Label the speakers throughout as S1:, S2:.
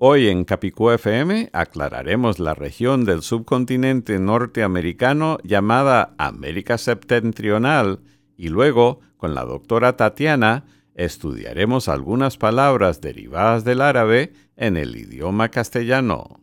S1: Hoy en Capicúa FM aclararemos la región del subcontinente norteamericano llamada América Septentrional y luego, con la doctora Tatiana, estudiaremos algunas palabras derivadas del árabe en el idioma castellano.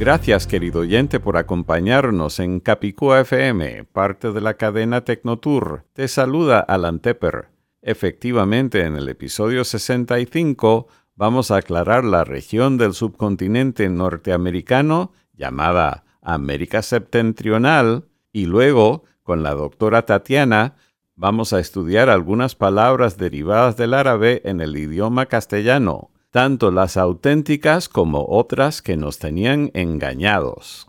S1: Gracias, querido oyente, por acompañarnos en Capicúa FM, parte de la cadena Tecnotour. Te saluda Alan Tepper. Efectivamente, en el episodio 65 vamos a aclarar la región del subcontinente norteamericano llamada América Septentrional y luego, con la doctora Tatiana, vamos a estudiar algunas palabras derivadas del árabe en el idioma castellano tanto las auténticas como otras que nos tenían engañados.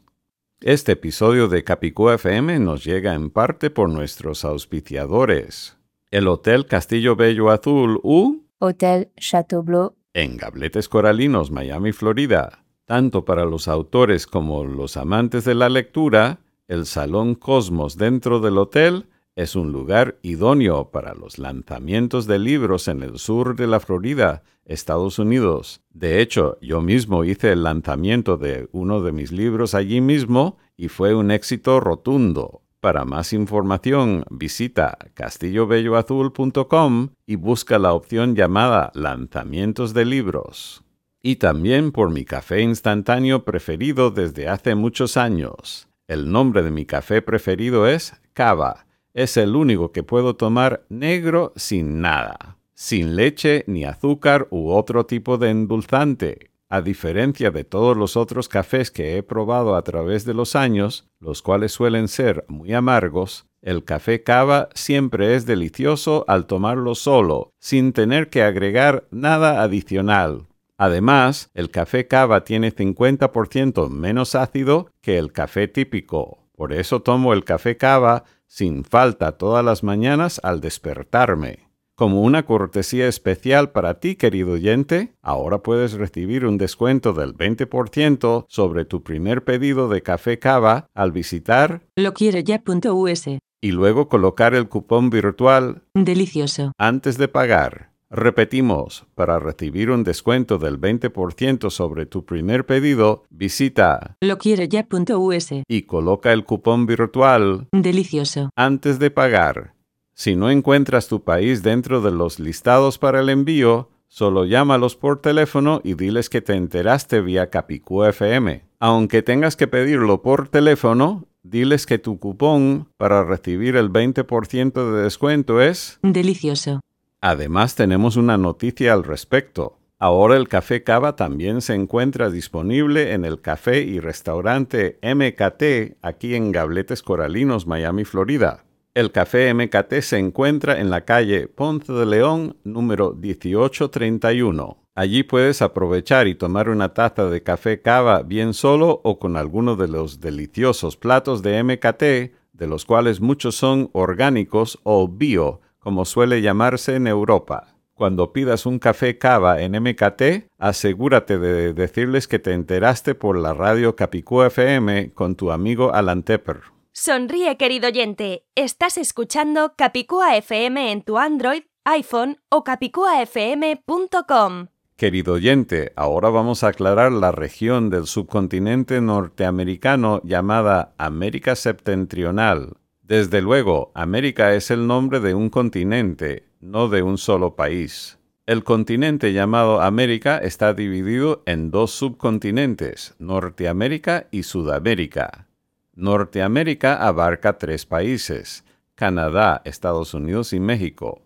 S1: Este episodio de Capicúa FM nos llega en parte por nuestros auspiciadores. El Hotel Castillo Bello Azul U
S2: Hôtel Chateaubleu,
S1: en Gabletes Coralinos, Miami, Florida. Tanto para los autores como los amantes de la lectura, el Salón Cosmos dentro del hotel es un lugar idóneo para los lanzamientos de libros en el sur de la Florida, Estados Unidos. De hecho, yo mismo hice el lanzamiento de uno de mis libros allí mismo y fue un éxito rotundo. Para más información, visita castillobelloazul.com y busca la opción llamada Lanzamientos de libros. Y también por mi café instantáneo preferido desde hace muchos años. El nombre de mi café preferido es Cava. Es el único que puedo tomar negro sin nada, sin leche ni azúcar u otro tipo de endulzante. A diferencia de todos los otros cafés que he probado a través de los años, los cuales suelen ser muy amargos, el café cava siempre es delicioso al tomarlo solo, sin tener que agregar nada adicional. Además, el café cava tiene 50% menos ácido que el café típico. Por eso tomo el café cava sin falta todas las mañanas al despertarme. Como una cortesía especial para ti, querido oyente, ahora puedes recibir un descuento del 20% sobre tu primer pedido de café cava al visitar
S3: Lo quiero ya.us.
S1: y luego colocar el cupón virtual
S3: Delicioso.
S1: antes de pagar. Repetimos, para recibir un descuento del 20% sobre tu primer pedido, visita
S3: Lo quiero ya.us.
S1: y coloca el cupón virtual
S3: Delicioso.
S1: antes de pagar. Si no encuentras tu país dentro de los listados para el envío, solo llámalos por teléfono y diles que te enteraste vía Capicú FM. Aunque tengas que pedirlo por teléfono, diles que tu cupón para recibir el 20% de descuento es...
S3: Delicioso.
S1: Además tenemos una noticia al respecto. Ahora el café cava también se encuentra disponible en el café y restaurante MKT aquí en Gabletes Coralinos, Miami, Florida. El café MKT se encuentra en la calle Ponce de León número 1831. Allí puedes aprovechar y tomar una taza de café cava bien solo o con alguno de los deliciosos platos de MKT, de los cuales muchos son orgánicos o bio, como suele llamarse en Europa. Cuando pidas un café cava en MKT, asegúrate de decirles que te enteraste por la radio Capicú FM con tu amigo Alan Tepper.
S4: Sonríe, querido oyente. Estás escuchando Capicúa FM en tu Android, iPhone o capicuafm.com.
S1: Querido oyente, ahora vamos a aclarar la región del subcontinente norteamericano llamada América Septentrional. Desde luego, América es el nombre de un continente, no de un solo país. El continente llamado América está dividido en dos subcontinentes, Norteamérica y Sudamérica. Norteamérica abarca tres países, Canadá, Estados Unidos y México.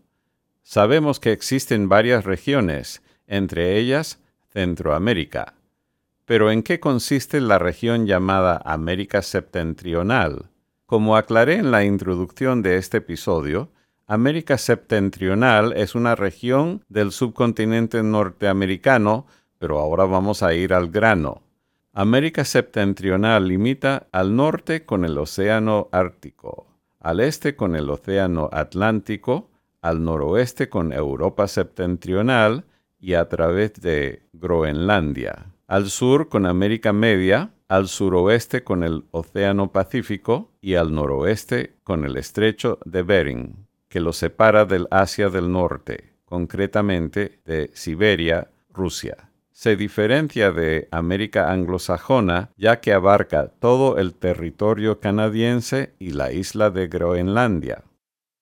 S1: Sabemos que existen varias regiones, entre ellas Centroamérica. Pero ¿en qué consiste la región llamada América Septentrional? Como aclaré en la introducción de este episodio, América Septentrional es una región del subcontinente norteamericano, pero ahora vamos a ir al grano. América Septentrional limita al norte con el Océano Ártico, al este con el Océano Atlántico, al noroeste con Europa Septentrional y a través de Groenlandia, al sur con América Media, al suroeste con el Océano Pacífico y al noroeste con el Estrecho de Bering que lo separa del Asia del Norte, concretamente de Siberia, Rusia. Se diferencia de América anglosajona ya que abarca todo el territorio canadiense y la isla de Groenlandia.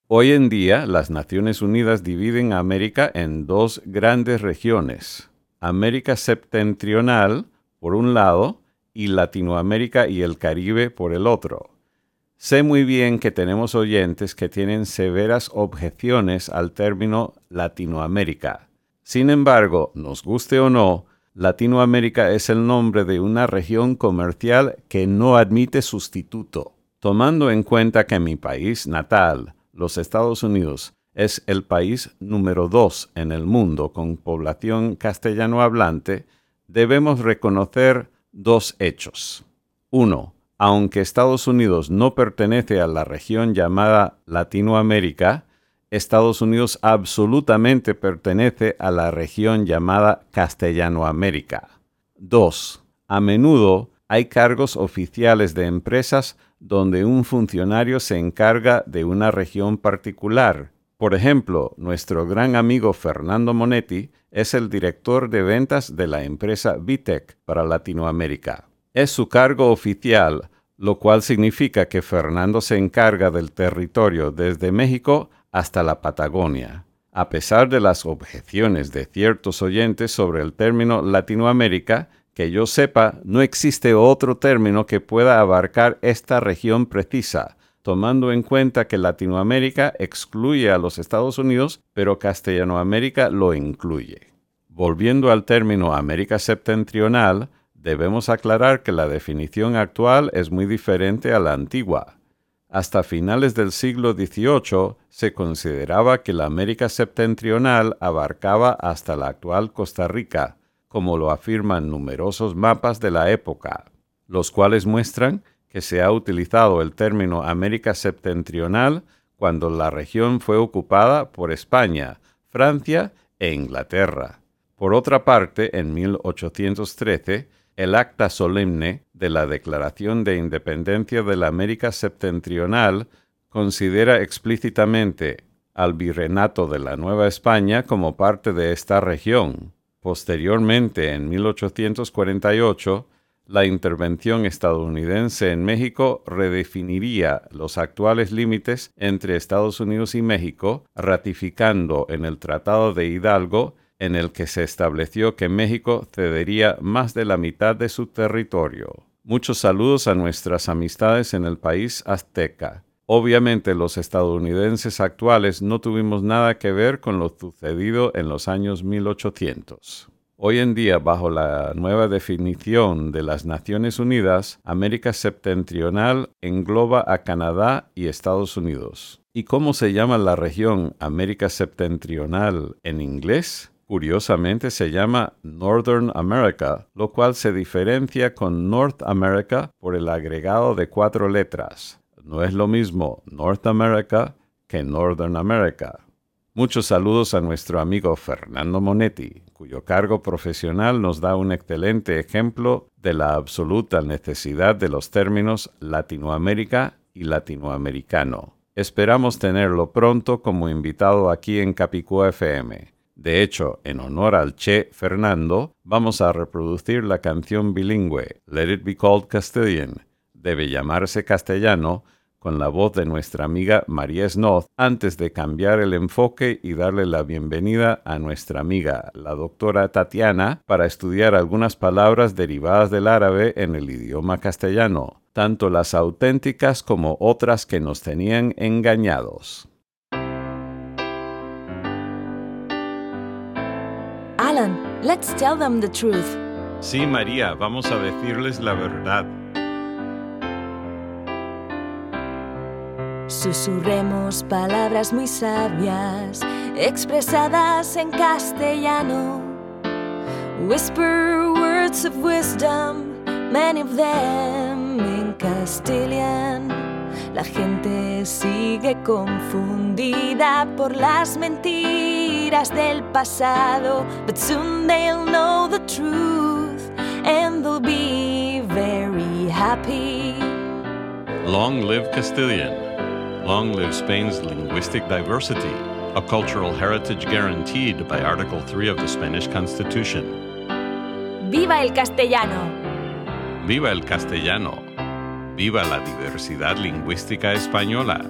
S1: Hoy en día las Naciones Unidas dividen a América en dos grandes regiones, América septentrional por un lado y Latinoamérica y el Caribe por el otro. Sé muy bien que tenemos oyentes que tienen severas objeciones al término Latinoamérica. Sin embargo, nos guste o no, Latinoamérica es el nombre de una región comercial que no admite sustituto. Tomando en cuenta que mi país natal, los Estados Unidos, es el país número dos en el mundo con población castellano hablante, debemos reconocer dos hechos. Uno, aunque Estados Unidos no pertenece a la región llamada Latinoamérica, Estados Unidos absolutamente pertenece a la región llamada Castellanoamérica. 2. A menudo hay cargos oficiales de empresas donde un funcionario se encarga de una región particular. Por ejemplo, nuestro gran amigo Fernando Monetti es el director de ventas de la empresa Vitec para Latinoamérica. Es su cargo oficial, lo cual significa que Fernando se encarga del territorio desde México hasta la Patagonia. A pesar de las objeciones de ciertos oyentes sobre el término Latinoamérica, que yo sepa, no existe otro término que pueda abarcar esta región precisa, tomando en cuenta que Latinoamérica excluye a los Estados Unidos, pero Castellanoamérica lo incluye. Volviendo al término América Septentrional, Debemos aclarar que la definición actual es muy diferente a la antigua. Hasta finales del siglo XVIII se consideraba que la América septentrional abarcaba hasta la actual Costa Rica, como lo afirman numerosos mapas de la época, los cuales muestran que se ha utilizado el término América septentrional cuando la región fue ocupada por España, Francia e Inglaterra. Por otra parte, en 1813, el acta solemne de la Declaración de Independencia de la América Septentrional considera explícitamente al Virreinato de la Nueva España como parte de esta región. Posteriormente, en 1848, la intervención estadounidense en México redefiniría los actuales límites entre Estados Unidos y México, ratificando en el Tratado de Hidalgo en el que se estableció que México cedería más de la mitad de su territorio. Muchos saludos a nuestras amistades en el país azteca. Obviamente los estadounidenses actuales no tuvimos nada que ver con lo sucedido en los años 1800. Hoy en día, bajo la nueva definición de las Naciones Unidas, América Septentrional engloba a Canadá y Estados Unidos. ¿Y cómo se llama la región América Septentrional en inglés? Curiosamente se llama Northern America, lo cual se diferencia con North America por el agregado de cuatro letras. No es lo mismo North America que Northern America. Muchos saludos a nuestro amigo Fernando Monetti, cuyo cargo profesional nos da un excelente ejemplo de la absoluta necesidad de los términos Latinoamérica y latinoamericano. Esperamos tenerlo pronto como invitado aquí en Capicúa FM. De hecho, en honor al Che Fernando, vamos a reproducir la canción bilingüe Let It Be Called Castilian, debe llamarse castellano, con la voz de nuestra amiga María Snoth, antes de cambiar el enfoque y darle la bienvenida a nuestra amiga, la doctora Tatiana, para estudiar algunas palabras derivadas del árabe en el idioma castellano, tanto las auténticas como otras que nos tenían engañados.
S4: Alan, let's tell them the truth.
S1: Sí, María, vamos a decirles la verdad.
S4: Susurremos palabras muy sabias, expresadas en castellano. Whisper words of wisdom, many of them in Castilian. La gente sigue confundida por las mentiras del pasado, but soon they'll know the truth and they'll be very happy.
S1: Long live Castilian. Long live Spain's linguistic diversity, a cultural heritage guaranteed by Article 3 of the Spanish Constitution.
S4: ¡Viva el castellano!
S1: ¡Viva el castellano! ¡Viva la diversidad lingüística española!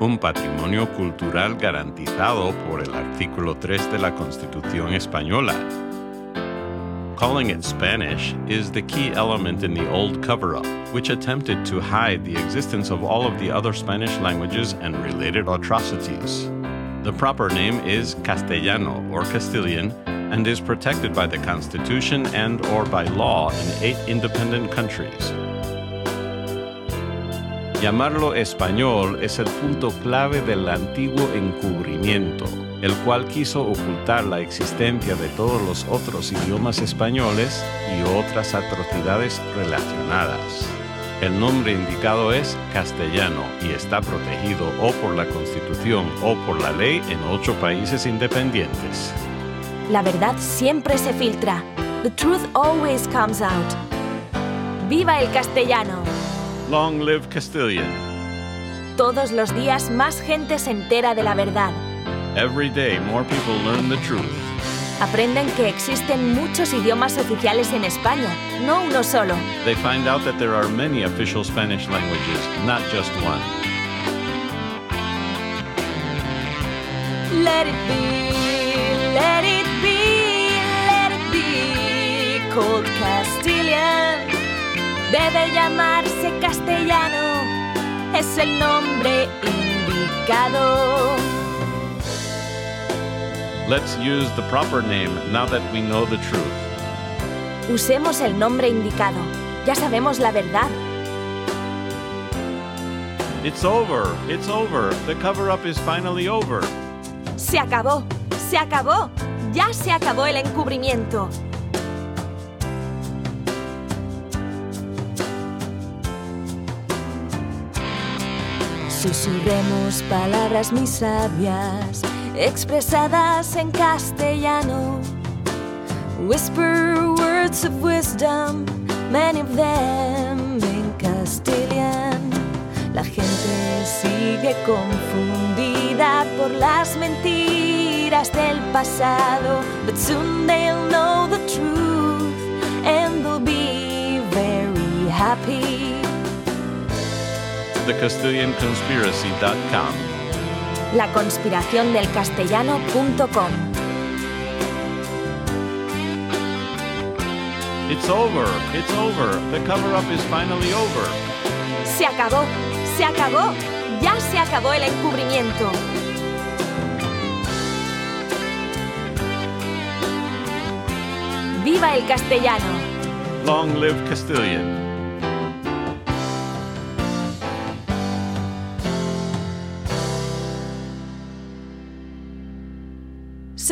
S1: Un patrimonio cultural garantizado por el artículo 3 de la Constitución española Calling it Spanish is the key element in the old cover up, which attempted to hide the existence of all of the other Spanish languages and related atrocities. The proper name is Castellano or Castilian and is protected by the Constitution and or by law in eight independent countries. Llamarlo español es el punto clave del antiguo encubrimiento el cual quiso ocultar la existencia de todos los otros idiomas españoles y otras atrocidades relacionadas. El nombre indicado es castellano y está protegido o por la Constitución o por la ley en ocho países independientes.
S4: La verdad siempre se filtra. The truth always comes out. ¡Viva el castellano!
S1: Long live Castilian.
S4: Todos los días más gente se entera de la verdad.
S1: Every day more people learn the truth.
S4: Aprenden que existen muchos idiomas oficiales en España, no uno solo.
S1: They find out that there are many official Spanish languages, not just one.
S4: Let it be, let it be, let it be called Castilian. Debe llamarse castellano, es el nombre indicado.
S1: Let's use the proper name now that we know the truth.
S4: Usemos el nombre indicado. Ya sabemos la verdad.
S1: It's over. It's over. The cover up is finally over.
S4: Se acabó. Se acabó. Ya se acabó el encubrimiento. Susurremos palabras muy sabias expresadas en castellano. Whisper words of wisdom, many of them in Castilian. La gente sigue confundida por las mentiras del pasado, but soon they'll know the truth and they'll be very happy.
S1: TheCastilianConspiracy.com
S4: La conspiración del castellano.com
S1: It's over. It's over. The is finally over.
S4: Se acabó, se acabó, ya se acabó el encubrimiento. ¡Viva el castellano!
S1: Long live Castilian.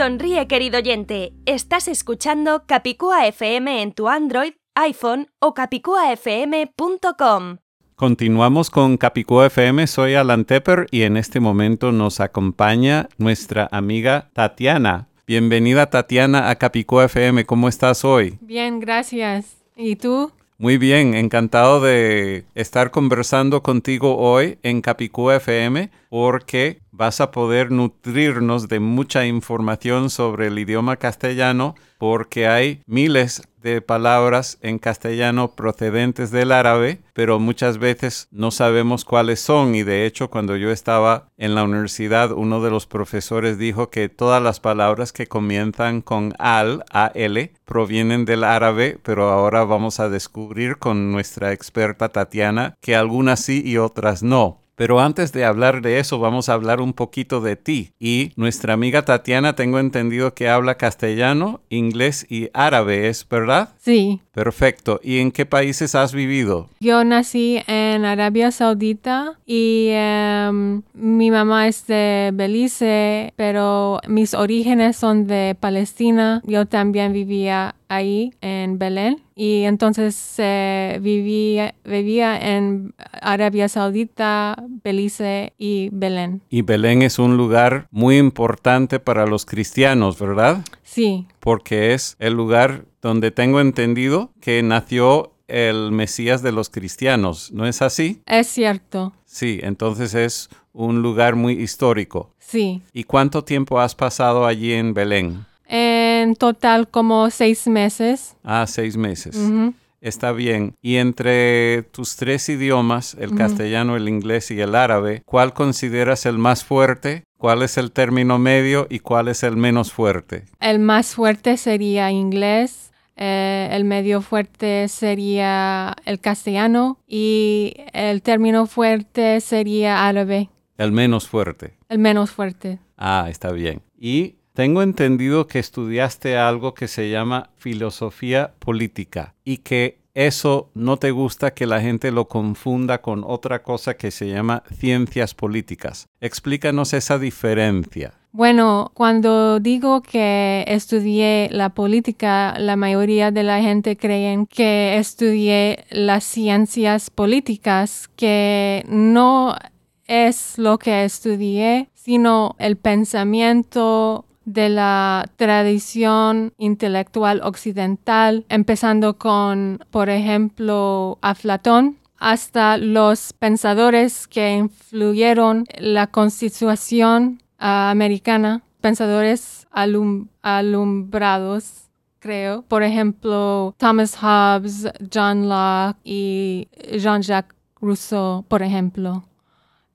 S4: Sonríe, querido oyente. Estás escuchando Capicúa FM en tu Android, iPhone o capicuafm.com.
S1: Continuamos con Capicúa FM. Soy Alan Tepper y en este momento nos acompaña nuestra amiga Tatiana. Bienvenida, Tatiana, a Capicúa FM. ¿Cómo estás hoy?
S5: Bien, gracias. ¿Y tú?
S1: Muy bien, encantado de estar conversando contigo hoy en Capicúa FM porque vas a poder nutrirnos de mucha información sobre el idioma castellano porque hay miles de palabras en castellano procedentes del árabe, pero muchas veces no sabemos cuáles son y de hecho cuando yo estaba en la universidad uno de los profesores dijo que todas las palabras que comienzan con al, al, provienen del árabe, pero ahora vamos a descubrir con nuestra experta Tatiana que algunas sí y otras no. Pero antes de hablar de eso, vamos a hablar un poquito de ti. Y nuestra amiga Tatiana, tengo entendido que habla castellano, inglés y árabe, ¿es verdad?
S5: Sí.
S1: Perfecto. ¿Y en qué países has vivido?
S5: Yo nací en Arabia Saudita y em, mi mamá es de Belice, pero mis orígenes son de Palestina. Yo también vivía ahí en Belén y entonces eh, vivía, vivía en Arabia Saudita, Belice y Belén.
S1: Y Belén es un lugar muy importante para los cristianos, ¿verdad?
S5: Sí,
S1: Porque es el lugar donde tengo entendido que nació el Mesías de los cristianos, ¿no es así?
S5: es cierto.
S1: Sí, entonces es un lugar muy histórico.
S5: Sí.
S1: ¿Y cuánto tiempo has pasado allí en Belén?
S5: En total como seis meses.
S1: Ah, seis meses. Está bien. Y entre tus tres idiomas, el castellano, el inglés y el árabe, ¿cuál consideras el más fuerte? ¿Cuál es el término medio y cuál es el menos fuerte?
S5: El más fuerte sería inglés, eh, el medio fuerte sería el castellano y el término fuerte sería árabe,
S1: El menos fuerte.
S5: el menos fuerte.
S1: Ah, está bien. Y tengo entendido que estudiaste algo que se llama filosofía política y que eso no te gusta que la gente lo confunda con otra cosa que se llama ciencias políticas. Explícanos esa diferencia.
S5: Bueno, cuando digo que estudié la política, la mayoría de la gente creen que estudié las ciencias políticas, que no es lo que estudié, sino el pensamiento de la tradición intelectual occidental, empezando con, por ejemplo, Aflatón, hasta los pensadores que influyeron la constitución ah, americana, pensadores alum- alumbrados, creo. Por ejemplo, Thomas Hobbes, John Locke y Jean-Jacques Rousseau, por ejemplo.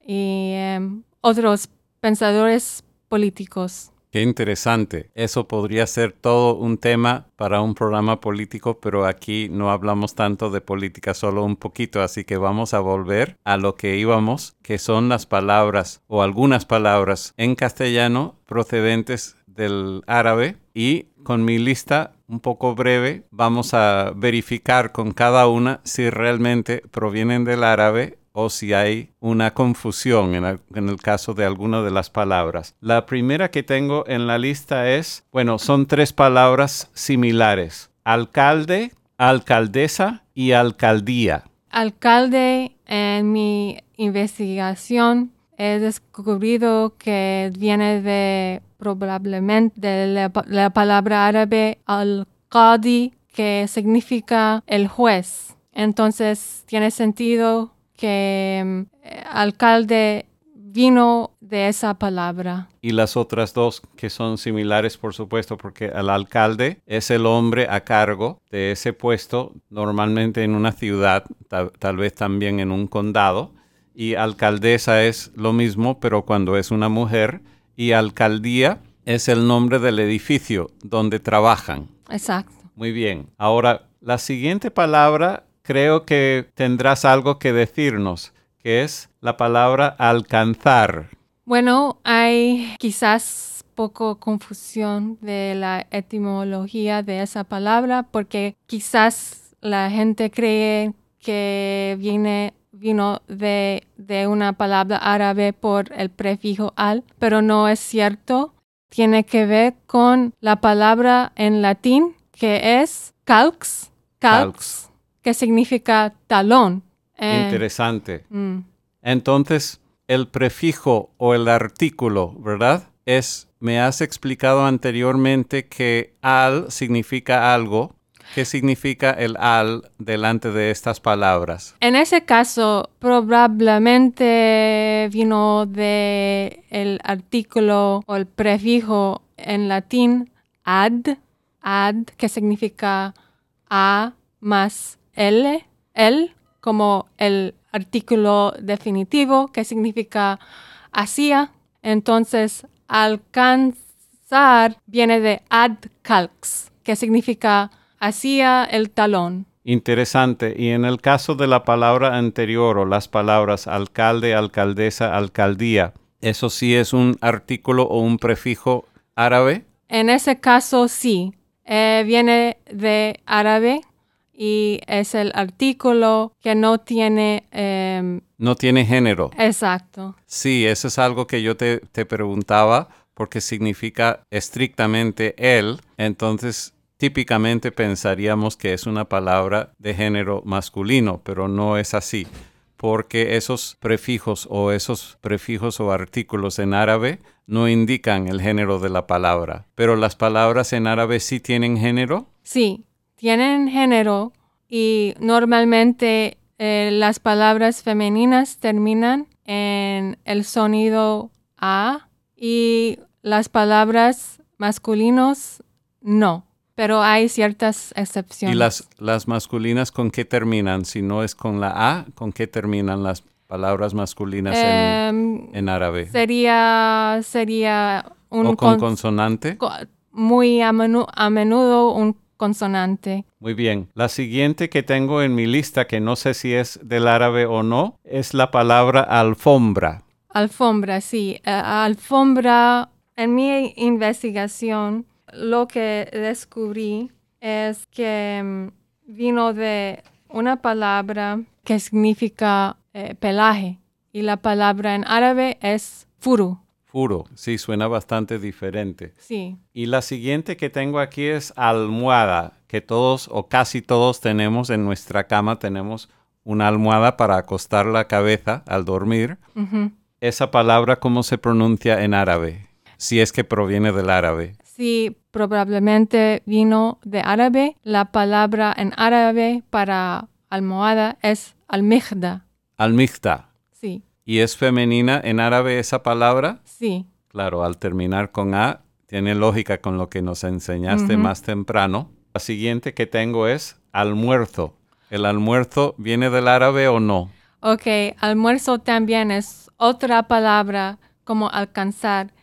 S5: Y em, otros pensadores políticos.
S1: Qué interesante. Eso podría ser todo un tema para un programa político, pero aquí no hablamos tanto de política, solo un poquito, así que vamos a volver a lo que íbamos, que son las palabras o algunas palabras en castellano procedentes del árabe y con mi lista un poco breve vamos a verificar con cada una si realmente provienen del árabe o si hay una confusión en el, caso de alguna de las palabras. La primera que tengo en la lista es, bueno, son tres palabras similares. Alcalde, alcaldesa y alcaldía.
S5: Alcalde, en mi investigación he descubierto que viene de probablemente de la, la palabra árabe al-qadi, que significa el juez. Entonces tiene sentido que mm, eh, alcalde vino de esa palabra.
S1: Y las otras dos que son similares, por supuesto, porque el alcalde es el hombre a cargo de ese puesto, normalmente en una ciudad, tal, tal vez también en un condado. Y alcaldesa es lo mismo, pero cuando es una mujer. Y alcaldía es el nombre del edificio donde trabajan.
S5: Exacto.
S1: Muy bien. Ahora, la siguiente palabra creo que tendrás algo que decirnos, que es la palabra alcanzar.
S5: Bueno, hay quizás poco confusión de la etimología de esa palabra porque quizás la gente cree que viene vino de, de una palabra árabe por el prefijo al, pero no es cierto. Tiene que ver con la palabra en latín que es calx, calx,
S1: Calx.
S5: Que significa talón. Eh,
S1: Interesante.
S5: mm,
S1: Entonces, el prefijo o el artículo, ¿verdad? Es, me has explicado anteriormente que al significa algo. ¿Qué significa el al delante de estas palabras?
S5: En ese caso, probablemente vino de el artículo o el prefijo en latín ad, ad, que significa a más l, el, como el artículo definitivo que significa hacía. Entonces, alcanzar viene de ad calx, que significa hacía el talón.
S1: Interesante. Y en el caso de la palabra anterior o las palabras alcalde, alcaldesa, alcaldía, ¿eso sí es un artículo o un prefijo árabe?
S5: En ese caso, sí. Eh, viene de árabe y es el artículo que no tiene... em,
S1: No tiene género.
S5: exacto.
S1: Sí, eso es algo que yo te, te preguntaba porque significa estrictamente él. Entonces, típicamente pensaríamos que es una palabra de género masculino, pero no es así. Porque esos prefijos o esos prefijos o artículos en árabe no indican el género de la palabra. Pero las palabras en árabe sí tienen género.
S5: Sí, tienen género y normalmente eh, las palabras femeninas terminan en el sonido A y las palabras masculinos no, pero hay ciertas excepciones.
S1: ¿Y las, las masculinas con qué terminan? Si no es con la A, ¿con qué terminan las palabras masculinas en,
S5: Em,
S1: en árabe?
S5: sería sería un
S1: ¿O con
S5: cons-
S1: consonante?
S5: co- muy a, menu- a menudo un consonante.
S1: Muy bien. La siguiente que tengo en mi lista, que no sé si es del árabe o no, es la palabra alfombra.
S5: Alfombra, sí. Eh, alfombra, en mi investigación, lo que descubrí es que mm, vino de una palabra que significa eh, pelaje y la palabra en árabe es furu.
S1: Furo. Sí, suena bastante diferente.
S5: Sí,
S1: Y la siguiente que tengo aquí es almohada, que todos o casi todos tenemos en nuestra cama, tenemos una almohada para acostar la cabeza al dormir. Esa palabra, ¿cómo se pronuncia en árabe? Si es que proviene del árabe.
S5: sí, probablemente vino de árabe. La palabra en árabe para almohada es almihda.
S1: Almihta. ¿Y es femenina en árabe esa palabra?
S5: sí,
S1: Claro, al terminar con A, tiene lógica con lo que nos enseñaste más temprano. La siguiente que tengo es almuerzo. ¿El almuerzo viene del árabe o no?
S5: Ok, almuerzo también es otra palabra como alcanzar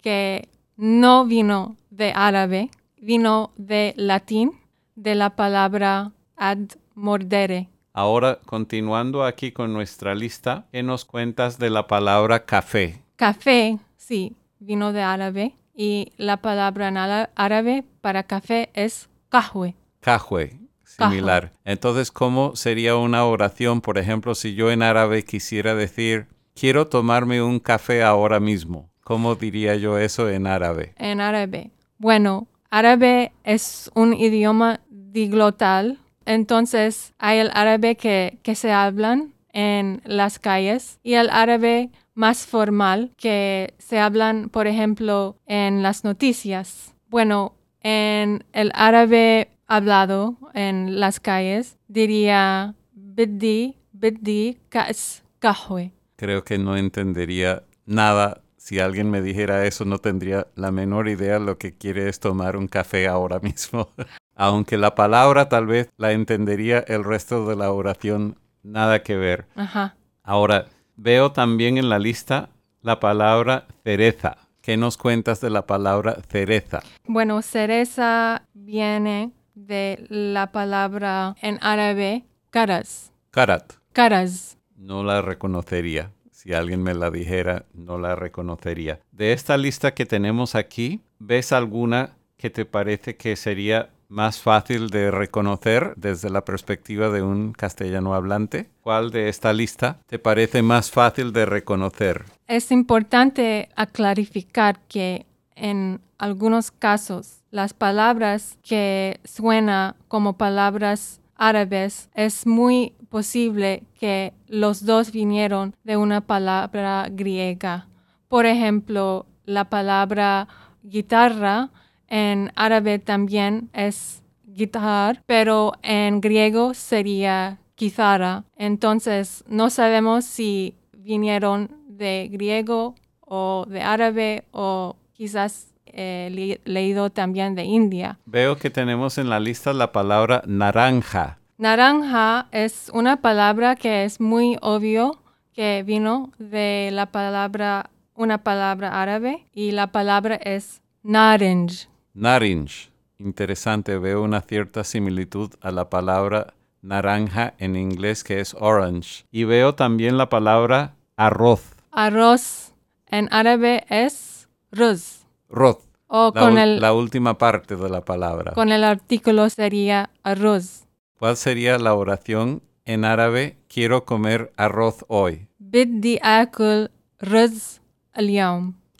S5: que no vino de árabe, vino de latín, de la palabra ad mordere.
S1: Ahora, continuando aquí con nuestra lista, ¿qué nos cuentas de la palabra café?
S5: Café, sí, vino de árabe y la palabra en árabe para café es kahwe.
S1: Cajue, similar. Entonces, ¿cómo sería una oración, por ejemplo, si yo en árabe quisiera decir, quiero tomarme un café ahora mismo? ¿Cómo diría yo eso en árabe?
S5: en árabe. Bueno, árabe es un idioma diglotal, entonces hay el árabe que, se hablan en las calles y el árabe más formal que se hablan, por ejemplo, en las noticias. Bueno, en el árabe hablado en las calles diría biddi, biddi, kas, kahwe.
S1: Creo que no entendería nada. Si alguien me dijera eso, no tendría la menor idea lo que quiere es tomar un café ahora mismo. Aunque la palabra tal vez la entendería el resto de la oración, nada que ver.
S5: Ajá.
S1: Ahora, veo también en la lista la palabra cereza. ¿Qué nos cuentas de la palabra cereza?
S5: Bueno, cereza viene de la palabra en árabe caras.
S1: Karat.
S5: Caras.
S1: No la reconocería. Si alguien me la dijera, no la reconocería. De esta lista que tenemos aquí, ¿ves alguna que te parece que sería más fácil de reconocer desde la perspectiva de un castellano hablante? ¿Cuál de esta lista te parece más fácil de reconocer?
S5: Es importante aclarificar que en algunos casos las palabras que suenan como palabras árabes es muy posible que los dos vinieron de una palabra griega. Por ejemplo, la palabra guitarra en árabe también es guitar, pero en griego sería guitarra. Entonces, no sabemos si vinieron de griego o de árabe o quizás eh, le- leído también de India.
S1: Veo que tenemos en la lista la palabra naranja.
S5: Naranja es una palabra que es muy obvio que vino de la palabra, una palabra árabe y la palabra es naranj.
S1: Narinj. Interesante, veo una cierta similitud a la palabra naranja en inglés que es orange. Y veo también la palabra arroz.
S5: Arroz en árabe es ruz.
S1: Roz.
S5: O con el,
S1: la última parte de la palabra.
S5: Con el artículo sería arroz.
S1: ¿Cuál sería la oración en árabe? Quiero comer arroz hoy.
S5: Biddi akul ruz al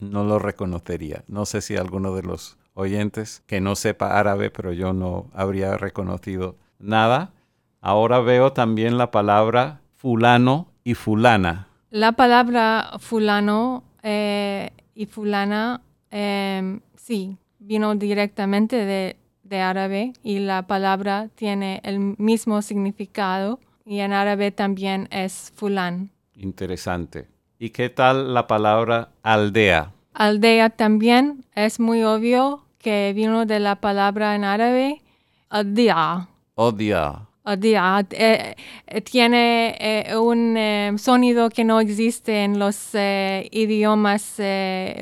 S1: No lo reconocería. No sé si alguno de los oyentes que no sepa árabe, pero yo no habría reconocido nada. Ahora veo también la palabra fulano y fulana.
S5: La palabra fulano eh, y fulana, em, sí, vino directamente de, de árabe y la palabra tiene el mismo significado y en árabe también es fulan.
S1: Interesante. ¿Y qué tal la palabra aldea?
S5: Aldea también es muy obvio que vino de la palabra en árabe adia.
S1: Odia.
S5: Adia eh, eh, tiene eh, un eh, sonido que no existe en los eh, idiomas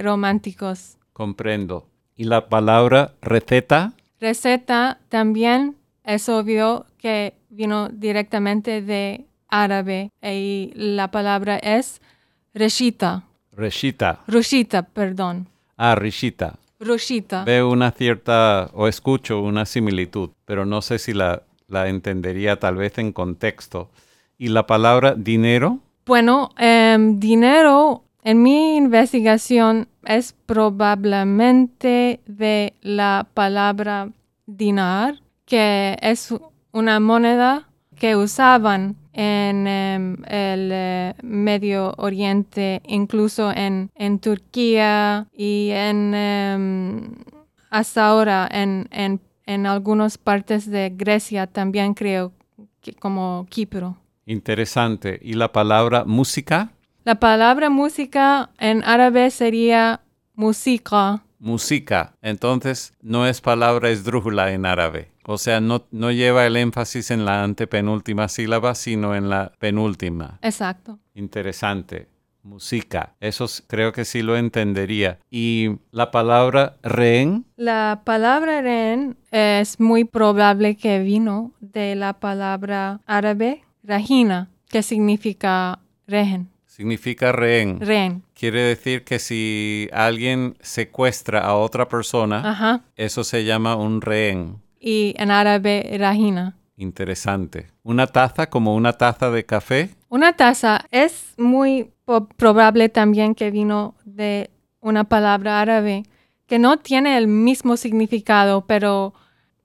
S5: románticos.
S1: Comprendo. ¿Y la palabra receta?
S5: Receta también es obvio que vino directamente de árabe y la palabra es reshita.
S1: Reshita.
S5: Rushita, perdón.
S1: Ah, rishita.
S5: Rushita.
S1: Veo una cierta, o escucho una similitud, pero no sé si la, la entendería tal vez en contexto. ¿Y la palabra dinero?
S5: Bueno, em, dinero en mi investigación es probablemente de la palabra dinar, que es una moneda que usaban en em, el eh, Medio Oriente, incluso en, en Turquía y en em, hasta ahora en, en, en algunas partes de Grecia también creo que como Kipro.
S1: Interesante. ¿Y la palabra música?
S5: La palabra música en árabe sería música.
S1: Música. Entonces, no es palabra esdrújula en árabe. O sea, no, no lleva el énfasis en la antepenúltima sílaba, sino en la penúltima.
S5: Exacto.
S1: Interesante. Música. Eso creo que sí lo entendería. ¿Y la palabra rehén?
S5: La palabra ren es muy probable que vino de la palabra árabe rajina, que significa rehen.
S1: Significa rehén.
S5: Ren.
S1: Quiere decir que si alguien secuestra a otra persona,
S5: Ajá.
S1: eso se llama un rehén.
S5: Y en árabe rajina.
S1: Interesante. Una taza como una taza de café.
S5: Una taza es muy probable también que vino de una palabra árabe que no tiene el mismo significado, pero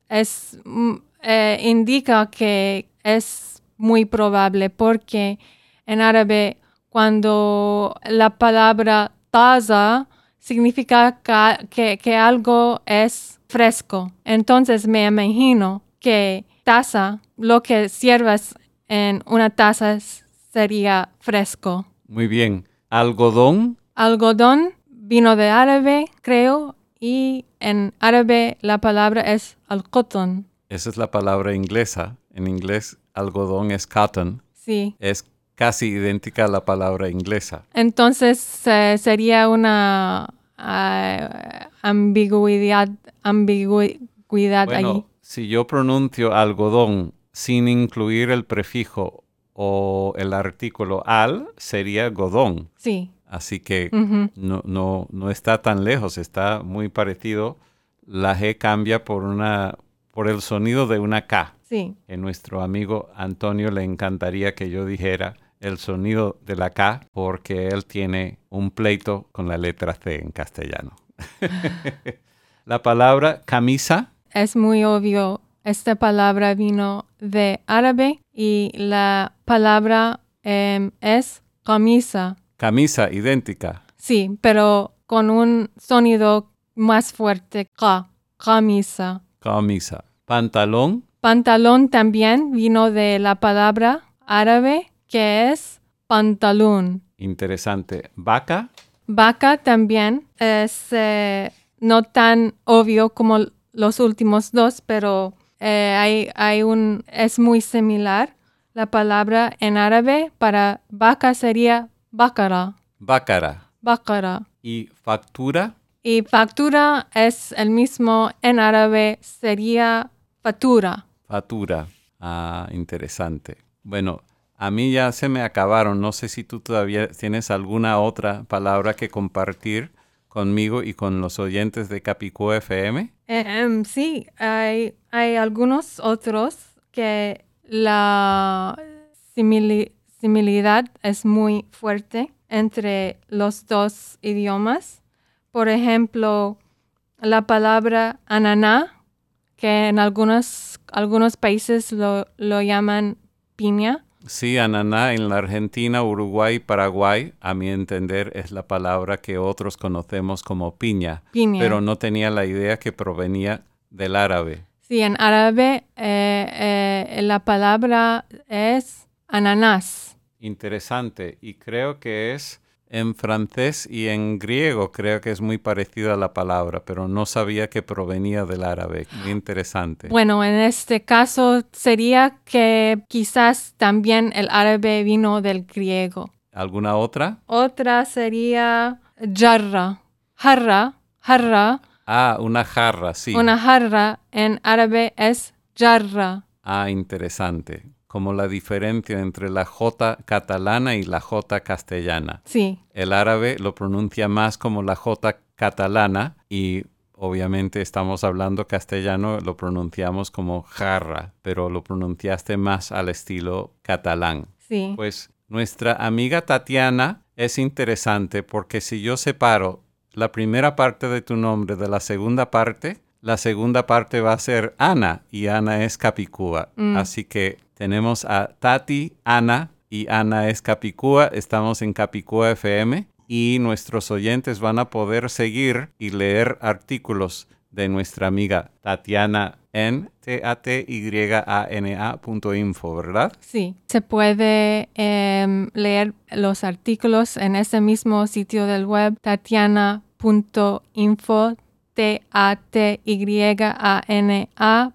S5: es, mm, eh, indica que es muy probable porque en árabe cuando la palabra taza significa ca- que, que algo es fresco. Entonces me imagino que taza, lo que sirvas en una taza sería fresco.
S1: Muy bien. Algodón.
S5: Algodón vino de árabe, creo, y en árabe la palabra es alcotón.
S1: Esa es la palabra inglesa. En inglés, algodón es cotton.
S5: Sí.
S1: Es casi idéntica a la palabra inglesa.
S5: Entonces eh, sería una ah, ambigüedad, ambigüedad allí.
S1: Bueno, si yo pronuncio algodón sin incluir el prefijo o el artículo al, sería godón.
S5: Sí.
S1: Así que no, no, no está tan lejos, está muy parecido. La G cambia por, una, por el sonido de una K.
S5: Sí.
S1: A nuestro amigo Antonio le encantaría que yo dijera el sonido de la K porque él tiene un pleito con la letra C en castellano. la palabra camisa,
S5: Es muy obvio. Esta palabra vino de árabe y la palabra em, es camisa.
S1: camisa idéntica.
S5: Sí, pero con un sonido más fuerte. Ka, camisa.
S1: Camisa. Pantalón,
S5: Pantalón también vino de la palabra árabe que es pantalón.
S1: interesante. Vaca,
S5: Vaca también es eh, no tan obvio como los últimos dos, pero eh, hay, hay un, es muy similar. La palabra en árabe para vaca sería bakara,
S1: Bácara.
S5: bakara.
S1: ¿Y factura?
S5: Y factura es el mismo en árabe, sería fatura.
S1: Fatura. Ah, interesante. Bueno, a mí ya se me acabaron. No sé si tú todavía tienes alguna otra palabra que compartir conmigo y con los oyentes de Capicú FM.
S5: Em, sí, hay, hay algunos otros que la simili- similidad es muy fuerte entre los dos idiomas. Por ejemplo, la palabra ananá, que en algunos, algunos países lo, lo llaman piña.
S1: Sí, ananá en la Argentina, Uruguay, Paraguay, a mi entender, es la palabra que otros conocemos como piña,
S5: Piña.
S1: pero no tenía la idea que provenía del árabe.
S5: Sí, en árabe eh, eh, la palabra es ananás.
S1: Interesante, y creo que es en francés y en griego, creo que es muy parecida la palabra, pero no sabía que provenía del árabe. Muy interesante.
S5: Bueno, en este caso sería que quizás también el árabe vino del griego.
S1: ¿Alguna otra?
S5: Otra sería jarra. Jarra, jarra,
S1: Ah, una jarra, sí.
S5: una jarra en árabe es jarra.
S1: Ah, interesante. Como la diferencia entre la J catalana y la J castellana.
S5: Sí,
S1: El árabe lo pronuncia más como la J catalana y obviamente estamos hablando castellano, lo pronunciamos como jarra, pero lo pronunciaste más al estilo catalán.
S5: sí.
S1: Pues nuestra amiga Tatiana es interesante porque si yo separo la primera parte de tu nombre de la segunda parte, la segunda parte va a ser Ana y Ana es Capicúa.
S5: Mm.
S1: Así que tenemos a Tati, Ana y Ana es Capicúa. Estamos en Capicúa FM y nuestros oyentes van a poder seguir y leer artículos de nuestra amiga Tatiana en t-a-t-y-a-n-a punto info, ¿verdad?
S5: Sí, se puede em, leer los artículos en ese mismo sitio del web tatiana.info, T-A-T-Y-A-N-A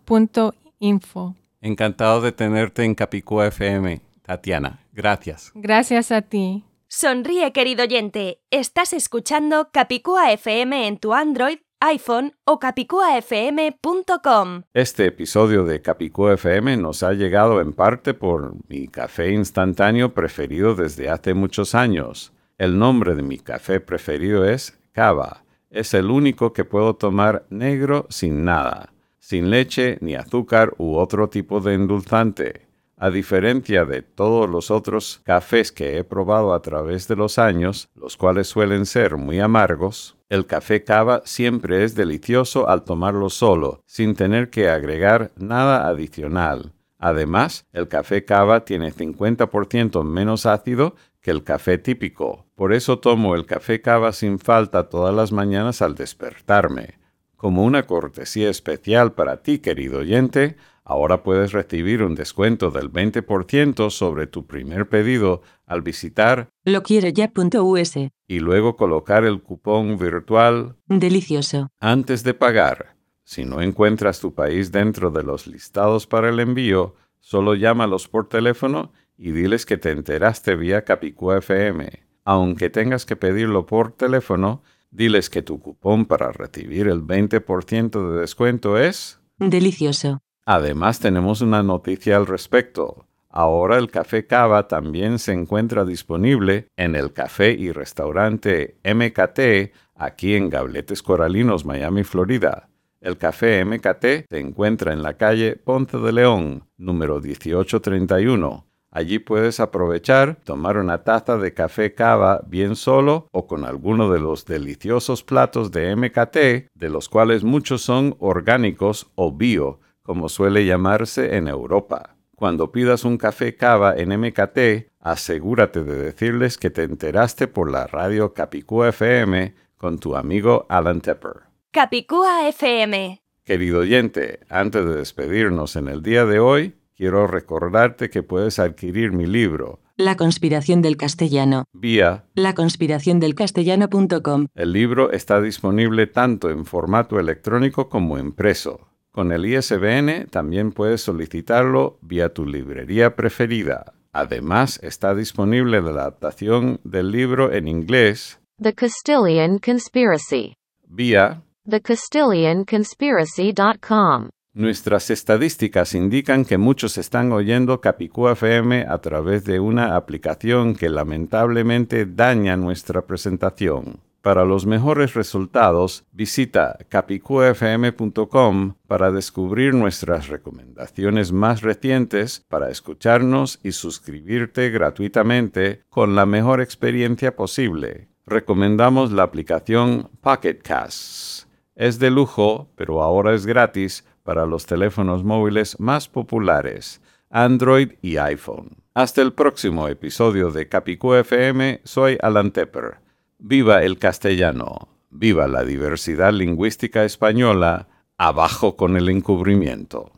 S5: punto info.
S1: Encantado de tenerte en Capicúa FM, Tatiana. Gracias.
S5: Gracias a ti.
S4: Sonríe, querido oyente. Estás escuchando Capicúa FM en tu Android, iPhone o capicuafm.com.
S1: Este episodio de Capicúa FM nos ha llegado en parte por mi café instantáneo preferido desde hace muchos años. El nombre de mi café preferido es Cava. Es el único que puedo tomar negro sin nada, sin leche ni azúcar u otro tipo de endulzante. A diferencia de todos los otros cafés que he probado a través de los años, los cuales suelen ser muy amargos, el café cava siempre es delicioso al tomarlo solo, sin tener que agregar nada adicional. Además, el café cava tiene 50% menos ácido que el café típico. Por eso tomo el café cava sin falta todas las mañanas al despertarme. Como una cortesía especial para ti, querido oyente, ahora puedes recibir un descuento del 20% sobre tu primer pedido al visitar
S3: Lo quiero ya.us.
S1: y luego colocar el cupón virtual
S3: Delicioso.
S1: antes de pagar. Si no encuentras tu país dentro de los listados para el envío, solo llámalos por teléfono y diles que te enteraste vía Capicúa FM. Aunque tengas que pedirlo por teléfono, diles que tu cupón para recibir el 20% de descuento es...
S3: Delicioso.
S1: Además tenemos una noticia al respecto. Ahora el café Cava también se encuentra disponible en el café y restaurante MKT aquí en Gabletes Coralinos, Miami, Florida. El café MKT se encuentra en la calle Ponce de León, número 1831. Allí puedes aprovechar, tomar una taza de café cava bien solo o con alguno de los deliciosos platos de MKT, de los cuales muchos son orgánicos o bio, como suele llamarse en Europa. Cuando pidas un café cava en MKT, asegúrate de decirles que te enteraste por la radio Capicúa FM con tu amigo Alan Tepper.
S4: Capicúa FM.
S1: Querido oyente, antes de despedirnos en el día de hoy, quiero recordarte que puedes adquirir mi libro,
S3: La conspiración del castellano.
S1: Vía
S3: La conspiración del castellano.com.
S1: El libro está disponible tanto en formato electrónico como impreso. Con el ISBN también puedes solicitarlo vía tu librería preferida. Además, está disponible la adaptación del libro en inglés
S6: The Castilian Conspiracy.
S1: vía
S6: TheCastilianConspiracy.com.
S1: Nuestras estadísticas indican que muchos están oyendo Capicú FM a través de una aplicación que lamentablemente daña nuestra presentación. Para los mejores resultados, visita capicufm.com para descubrir nuestras recomendaciones más recientes para escucharnos y suscribirte gratuitamente con la mejor experiencia posible. Recomendamos la aplicación Pocket Casts. Es de lujo, pero ahora es gratis para los teléfonos móviles más populares, Android y iPhone. Hasta el próximo episodio de Capicú FM, soy Alan Tepper. Viva el castellano, viva la diversidad lingüística española, abajo con el encubrimiento.